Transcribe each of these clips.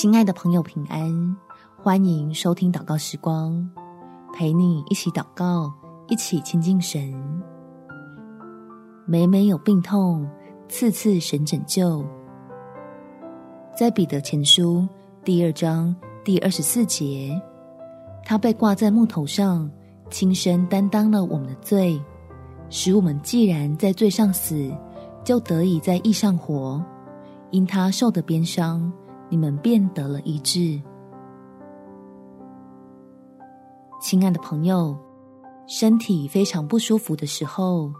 亲爱的朋友，平安！欢迎收听祷告时光，陪你一起祷告，一起亲近神。每每有病痛，次次神拯救。在彼得前书第二章第二十四节，他被挂在木头上，亲身担当了我们的罪，使我们既然在罪上死，就得以在义上活。因他受的鞭伤，你们便得了一治。亲爱的朋友，身体非常不舒服的时候，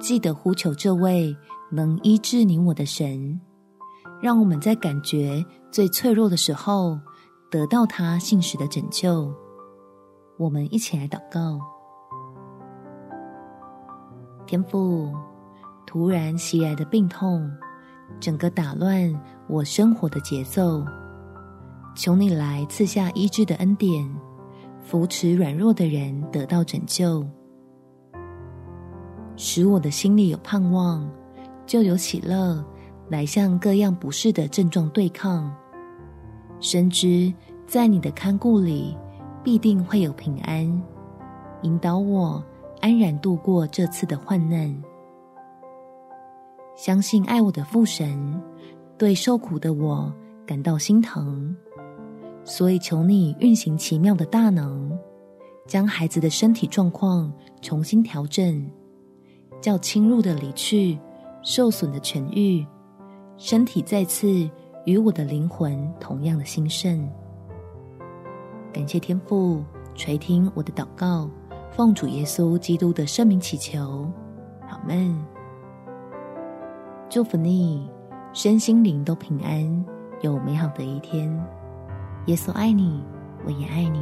记得呼求这位能医治你我的神，让我们在感觉最脆弱的时候，得到他信实的拯救。我们一起来祷告：天父，突然袭来的病痛，整个打乱我生活的节奏，求你来赐下医治的恩典，扶持软弱的人得到拯救，使我的心里有盼望，就有喜乐，来向各样不适的症状对抗。深知在你的看顾里，必定会有平安，引导我安然度过这次的患难。相信爱我的父神，对受苦的我感到心疼，所以求你运行奇妙的大能，将孩子的身体状况重新调整，叫侵入的离去，受损的痊愈，身体再次与我的灵魂同样的兴盛。感谢天父垂听我的祷告，奉主耶稣基督的圣名祈求，阿们。祝福你，身心灵都平安，有美好的一天。耶稣爱你，我也爱你。